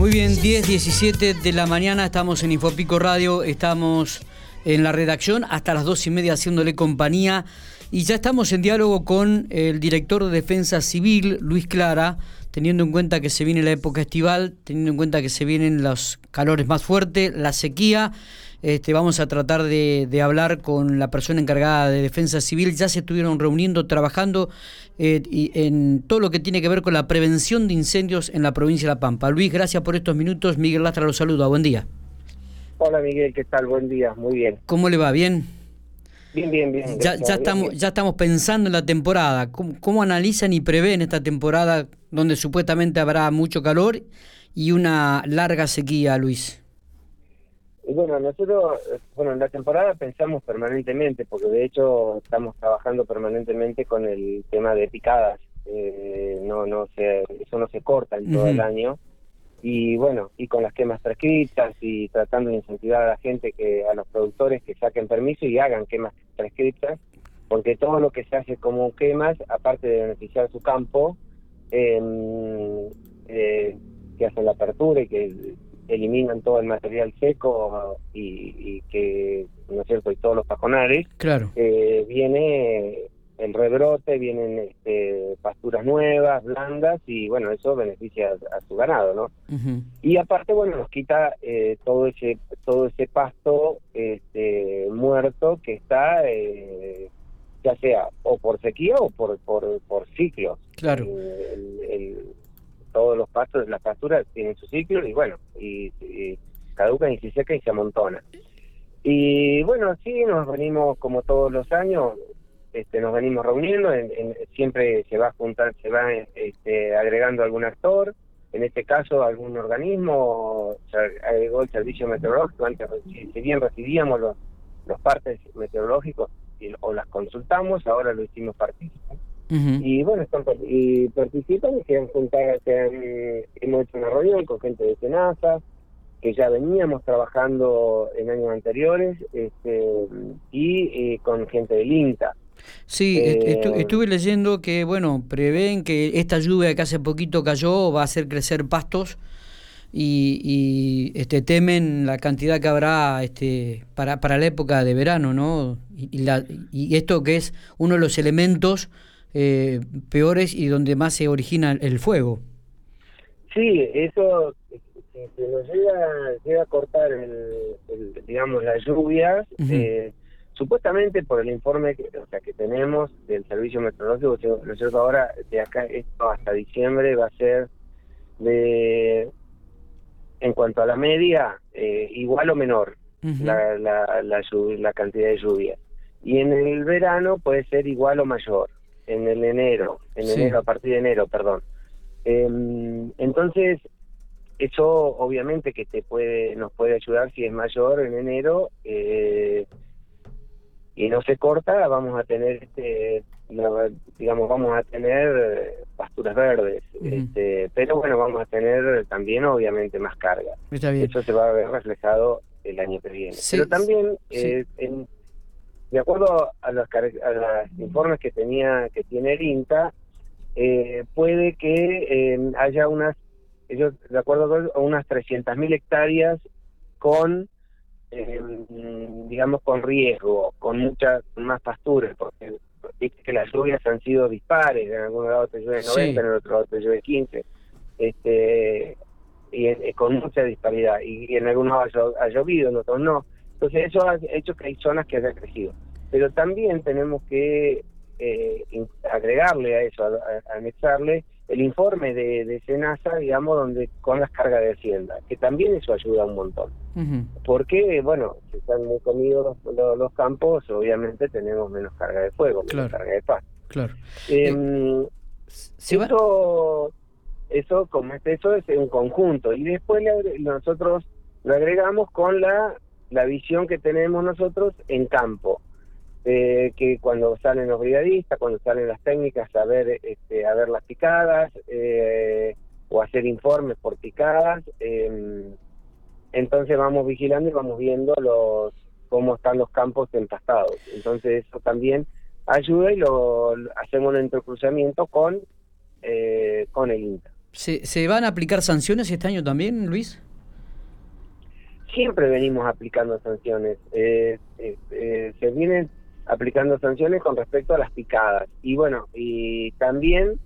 Muy bien, 10, 17 de la mañana, estamos en Infopico Radio, estamos en la redacción hasta las dos y media haciéndole compañía y ya estamos en diálogo con el director de Defensa Civil, Luis Clara, teniendo en cuenta que se viene la época estival, teniendo en cuenta que se vienen los calores más fuertes, la sequía. Este, vamos a tratar de, hablar con la persona encargada de defensa civil. Ya se estuvieron reuniendo, trabajando eh, en todo lo que tiene que ver con la prevención de incendios en la provincia de La Pampa. Luis, gracias por estos minutos. Miguel Lastra los saluda. Buen día. Hola Miguel, ¿qué tal? Buen día, muy bien. ¿Cómo le va? ¿Bien? Bien, bien, bien. Ya, ya estamos, ya estamos pensando en la temporada. ¿Cómo, analizan y prevén esta temporada donde supuestamente habrá mucho calor y una larga sequía, Luis? Bueno, nosotros, bueno, en la temporada pensamos permanentemente, porque de hecho estamos trabajando permanentemente con el tema de picadas. Eh, no, no se, eso no se corta en todo el año. Y bueno, y con las quemas prescritas y tratando de incentivar a la gente, que a los productores que saquen permiso y hagan quemas prescritas, porque todo lo que se hace como quemas, aparte de beneficiar su campo, em, eh, que hacen la apertura y que eliminan todo el material seco y, que, ¿no es cierto?, y todos los pajonares, claro. Eh, viene el rebrote, vienen este, pasturas nuevas, blandas, y bueno, eso beneficia a, su ganado, ¿no? Y aparte, bueno, nos quita eh, todo ese todo ese pasto este, muerto que está, eh, ya sea o por sequía o por, por, por ciclos. Claro. el, todos los pastos, las pasturas tienen su ciclo y bueno, y, caducan y se seca y se amontona. Y bueno, sí, nos venimos como todos los años, este, nos venimos reuniendo, en, siempre se va a juntar, se va este, agregando algún actor, en este caso algún organismo, se agregó el servicio meteorológico, antes si bien recibíamos los, los partes meteorológicos o las consultamos, ahora lo hicimos y bueno, están y participan y se han juntado, se hemos hecho una reunión con gente de Senasa, que ya veníamos trabajando en años anteriores, este, y con gente del INTA. Sí, eh, estuve leyendo que, bueno, prevén que esta lluvia que hace poquito cayó va a hacer crecer pastos y, y este, temen la cantidad que habrá este, para, para la época de verano, ¿no? Y, la, y esto que es uno de los elementos eh, peores y donde más se origina el fuego. Sí, eso si, nos llega, llega a cortar el, digamos las lluvias, eh, supuestamente por el informe que, o sea, que tenemos del servicio meteorológico, ahora de acá esto hasta diciembre va a ser de en cuanto a la media eh, igual o menor la, la, la, la cantidad de lluvia y en el verano puede ser igual o mayor en el enero, en enero, a partir de enero, perdón. Em, entonces, eso obviamente que te puede, nos puede ayudar si es mayor en enero eh, y no se corta, vamos a tener este, digamos, vamos a tener pasturas verdes, este, pero bueno, vamos a tener también obviamente más carga. Eso se va a ver reflejado el año que viene. Pero también eh, en de acuerdo a los, informes que tenía que tiene el INTA, eh, puede que eh, haya unas, ellos de acuerdo a unas 300.000 hectáreas con, eh, digamos, con riesgo, con muchas más pasturas, porque viste que las lluvias han sido dispares, en algún lado te llueve 90, en el otro lado te llueve 15, este, y con mucha disparidad, y, en algunos ha, llovido, en otros no. Entonces eso ha hecho que hay zonas que hayan crecido. Pero también tenemos que eh, agregarle a eso, a, anexarle el informe de, de Senasa, digamos, donde con las cargas de Hacienda, que también eso ayuda un montón. Porque, bueno, si están muy comidos los, campos, obviamente tenemos menos carga de fuego, menos carga de paz. Claro. Em, eh, eso, eso, como es eso, es un conjunto. Y después nosotros lo agregamos con la la visión que tenemos nosotros en campo. Eh, que cuando salen los brigadistas, cuando salen las técnicas, a ver, este, a ver las picadas eh, o hacer informes por picadas. Em, entonces vamos vigilando y vamos viendo los cómo están los campos empastados. Entonces eso también ayuda y lo hacemos un entrecruzamiento con, eh, con el INTA. ¿Se, ¿Se van a aplicar sanciones este año también, Luis? Siempre venimos aplicando sanciones. Eh, eh, eh, se vienen aplicando sanciones con respecto a las picadas. Y bueno, y también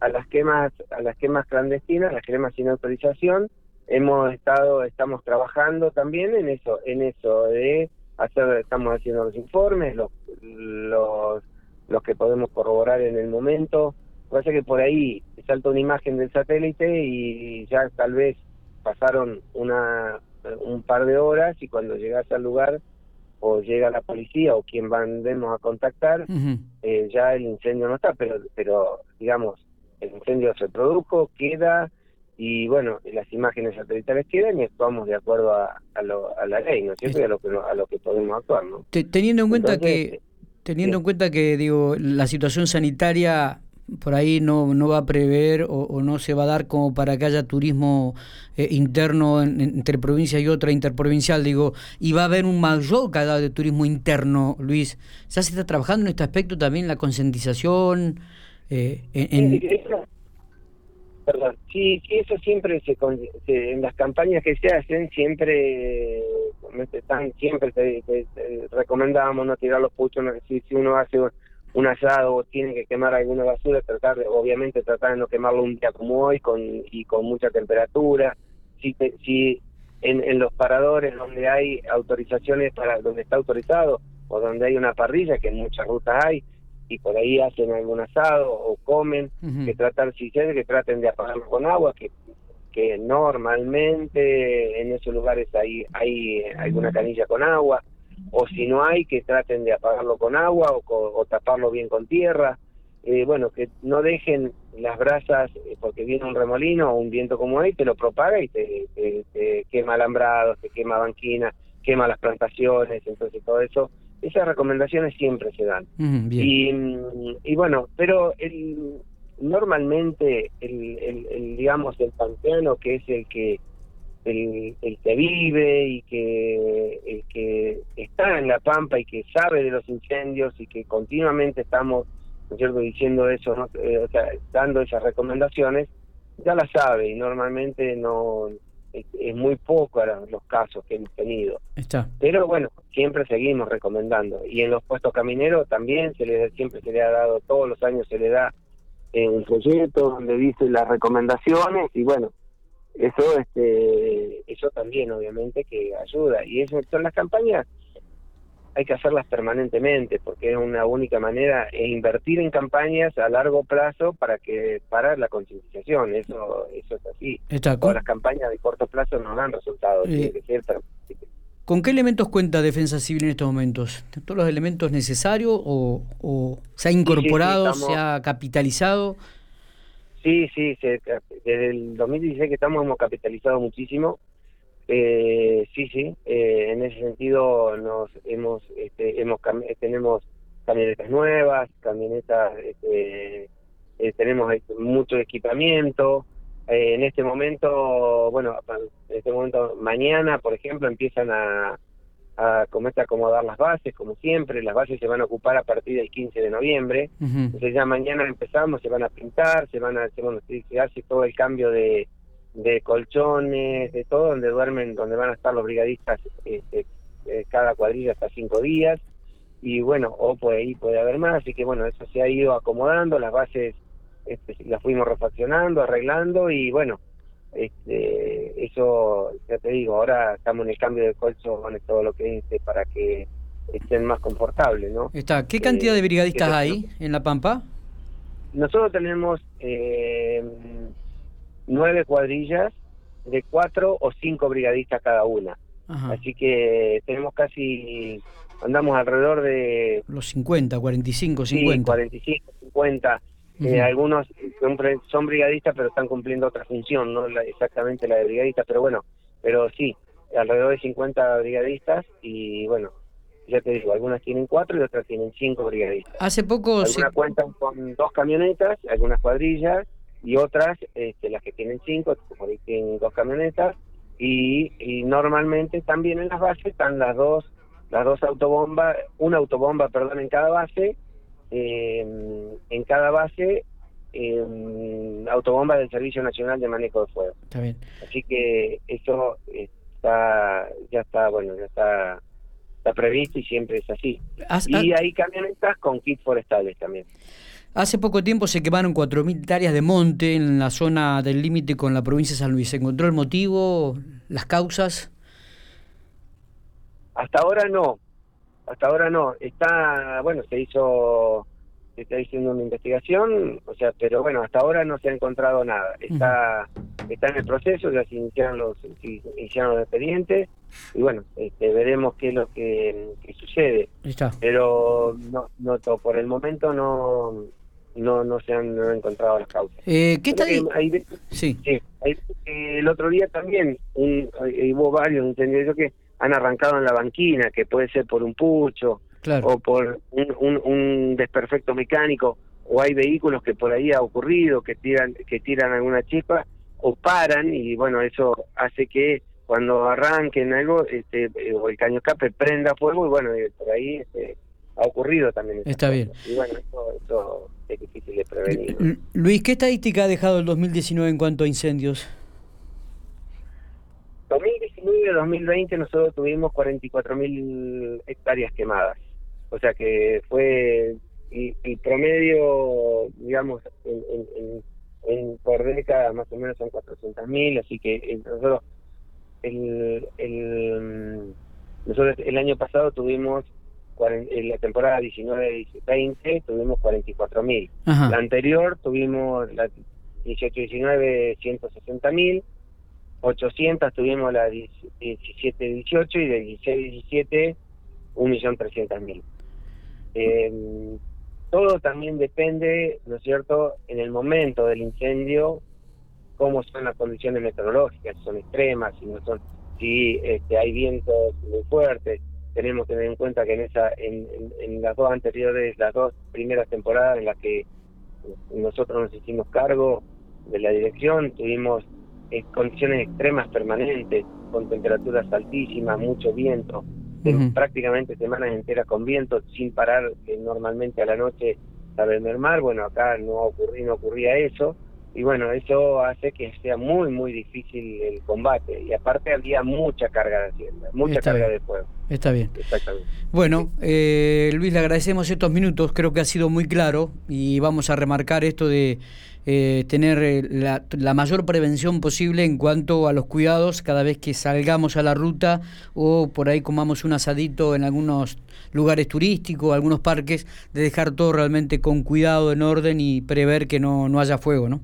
a las quemas, a las quemas clandestinas, las quemas sin autorización, hemos estado, estamos trabajando también en eso, en eso de hacer, estamos haciendo los informes, los, los, los que podemos corroborar en el momento. Parece que por ahí salta una imagen del satélite y ya tal vez pasaron una un par de horas y cuando llegas al lugar o llega la policía o quien mandemos a contactar, eh, ya el incendio no está, pero, pero digamos, el incendio se produjo, queda, y bueno, las imágenes satelitales quedan y actuamos de acuerdo a, a, lo, a la ley, ¿no es cierto? Y a lo que, a lo que podemos actuar, ¿no? Teniendo en cuenta que teniendo en cuenta que digo la situación sanitaria por ahí no, no va a prever o, no se va a dar como para que haya turismo eh, interno entre provincia y otra interprovincial, digo, y va a haber un mayor cada de turismo interno, Luis. ¿Ya se está trabajando en este aspecto también, la concientización? Eh, en, Perdón, sí, eso siempre se, en las campañas que se hacen siempre están siempre te, recomendamos no tirar los puchos, si, si uno hace un asado tiene que quemar alguna basura, tratar de, obviamente tratar de no quemarlo un día como hoy con y con mucha temperatura. Si, si en, en los paradores donde hay autorizaciones para donde está autorizado o donde hay una parrilla, que en muchas rutas hay, y por ahí hacen algún asado o comen, que tratar, si se que traten de apagarlo con agua, que que normalmente en esos lugares hay, hay alguna canilla con agua, o si no hay, que traten de apagarlo con agua o, o taparlo bien con tierra. Eh, bueno, que no dejen las brasas, eh, porque viene un remolino o un viento como hoy, te lo propaga y te, te quema alambrados, te quema banquinas, quema las plantaciones, entonces todo eso esas recomendaciones siempre se dan. y, y, bueno, pero el, normalmente el, el, digamos el pampeano que es el que el, el, que vive y que el que está en la pampa y que sabe de los incendios y que continuamente estamos ¿no cierto? diciendo eso eh, o sea, dando esas recomendaciones ya la sabe y normalmente no es, muy poco los casos que hemos tenido. Está. Pero bueno, siempre seguimos recomendando. Y en los puestos camineros también se le siempre se le ha dado, todos los años se le da eh, un folleto donde dice las recomendaciones y bueno, eso este eso también obviamente que ayuda. Y eso son las campañas hay que hacerlas permanentemente porque es una única manera e invertir en campañas a largo plazo para que para la concientización eso eso es así las campañas de corto plazo no dan resultados eh, ¿Con qué elementos cuenta Defensa Civil en estos momentos? ¿Todos los elementos necesarios o, se ha incorporado, se ha capitalizado? Sí, sí, desde el 2016 que estamos hemos capitalizado muchísimo eh, sí, sí, eh, en ese sentido nos hemos, este, hemos tenemos camionetas nuevas, camionetas, este, eh, tenemos este, mucho equipamiento. Eh, en este momento, bueno, en este momento, mañana, por ejemplo, empiezan a, a, como a acomodar las bases, como siempre. Las bases se van a ocupar a partir del 15 de noviembre. Entonces ya mañana empezamos, se van a pintar, se van a, se, bueno, se hace todo el cambio de de colchones, de todo, donde duermen, donde van a estar los brigadistas este, eh, cada cuadrilla hasta cinco días. Y bueno, o ahí puede haber más, así que bueno, eso se ha ido acomodando, las bases este, las fuimos refaccionando, arreglando y bueno, este, eso ya te digo, ahora estamos en el cambio de colchones, todo lo que es para que estén más confortables, ¿no? Está. ¿Qué cantidad de eh, brigadistas hay en La Pampa? Nosotros tenemos eh, nueve cuadrillas de cuatro o cinco brigadistas cada una. Así que tenemos casi, andamos alrededor de... Los 50, 45, 50. Sí, 45, 50. Algunos son, brigadistas pero están cumpliendo otra función, no exactamente la de brigadistas, pero bueno, pero sí, alrededor de 50 brigadistas y bueno, ya te digo, algunas tienen cuatro y otras tienen cinco brigadistas. Hace poco... Algunas cuentan con dos camionetas, algunas cuadrillas y otras, este, las que tienen cinco, como tienen dos camionetas, y, y, normalmente también en las bases están las dos, las dos autobombas, una autobomba, perdón, en cada base, eh, en cada base eh, autobombas del Servicio Nacional de Manejo de Fuego. Está bien. Así que eso está, ya está, bueno, ya está, está previsto y siempre es así. y hay camionetas con kits forestales también. Hace poco tiempo se quemaron 4.000 hectáreas de monte en la zona del límite con la provincia de San Luis. ¿Se encontró el motivo, las causas? Hasta ahora no, hasta ahora no. Está, bueno, se hizo, se está haciendo una investigación, o sea, pero bueno, hasta ahora no se ha encontrado nada. Está, está en el proceso, ya se iniciaron los, iniciaron los expedientes y bueno, este, veremos qué es lo que, sucede. Está. Pero no, no, por el momento no no no se han, encontrado las causas. Eh, ¿Qué está ahí? sí. sí el otro día también un, hubo varios incendios que han arrancado en la banquina, que puede ser por un pucho o por un, un, desperfecto mecánico, o hay vehículos que por ahí ha ocurrido, que tiran, que tiran alguna chispa, o paran, y bueno, eso hace que cuando arranquen algo, este, eh, o el caño escape prenda fuego, y bueno, por ahí este, ha ocurrido también. Está bien. Y bueno, eso, es difícil de prevenir. Luis, ¿qué estadística ha dejado el 2019 en cuanto a incendios? 2019-2020 nosotros tuvimos 44.000 hectáreas quemadas. O sea que fue el promedio, digamos, en, en, por década más o menos son 400.000, así que eh, nosotros el, el, nosotros el año pasado tuvimos en la temporada 19-20 tuvimos 44.000. La anterior tuvimos la 18-19 160.000 800 tuvimos la 17-18 y de 16-17 1.300.000. Eh, todo también depende, ¿no es cierto?, en el momento del incendio, cómo son las condiciones meteorológicas, si son extremas, si no son, si este, hay vientos muy fuertes. Tenemos que tener en cuenta que en esa, en, en las dos anteriores, las dos primeras temporadas en las que nosotros nos hicimos cargo de la dirección, tuvimos condiciones extremas permanentes, con temperaturas altísimas, mucho viento, prácticamente semanas enteras con viento, sin parar, que normalmente a la noche sabe mermar, bueno, acá no, ocurrí, no ocurría eso, y bueno, eso hace que sea muy, muy difícil el combate, y aparte había mucha carga de hacienda, mucha carga de fuego. Está bien. Exactamente. Bueno, eh, Luis, le agradecemos estos minutos, creo que ha sido muy claro, y vamos a remarcar esto de eh, tener eh, la, mayor prevención posible en cuanto a los cuidados cada vez que salgamos a la ruta o por ahí comamos un asadito en algunos lugares turísticos, algunos parques, de dejar todo realmente con cuidado, en orden y prever que no, no haya fuego, ¿no?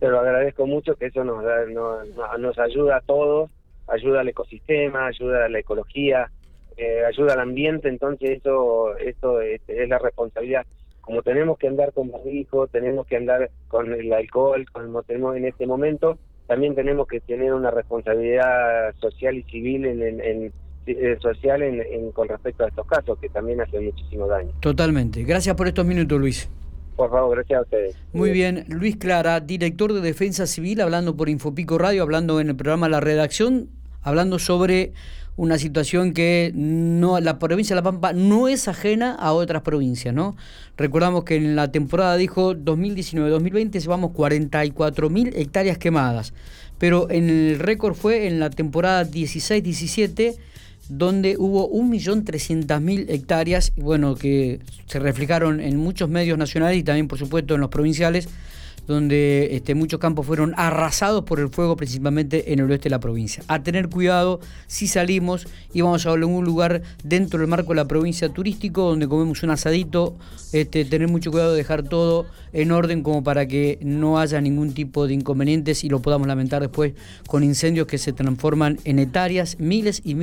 Te lo agradezco mucho, que eso nos, nos, nos ayuda a todos, ayuda al ecosistema, ayuda a la ecología, eh, ayuda al ambiente, entonces eso, eso es la responsabilidad como tenemos que andar con barbijo, tenemos que andar con el alcohol, como tenemos en este momento, también tenemos que tener una responsabilidad social y civil en, eh, social en, con respecto a estos casos que también hacen muchísimo daño. Totalmente. Gracias por estos minutos, Luis. Por favor, gracias a ustedes. Muy bien, Luis Clara, director de Defensa Civil, hablando por Infopico Radio, hablando en el programa La Redacción, hablando sobre una situación que no la provincia de La Pampa no es ajena a otras provincias, ¿no? Recordamos que en la temporada dijo 2019-2020 llevamos 44.000 hectáreas quemadas, pero en el récord fue en la temporada 16-17 donde hubo 1.300.000 hectáreas, bueno, que se reflejaron en muchos medios nacionales y también, por supuesto, en los provinciales, donde este, muchos campos fueron arrasados por el fuego, principalmente en el oeste de la provincia. A tener cuidado si salimos y vamos a algún lugar dentro del marco de la provincia turístico, donde comemos un asadito, este, tener mucho cuidado de dejar todo en orden como para que no haya ningún tipo de inconvenientes y lo podamos lamentar después con incendios que se transforman en hectáreas, miles y miles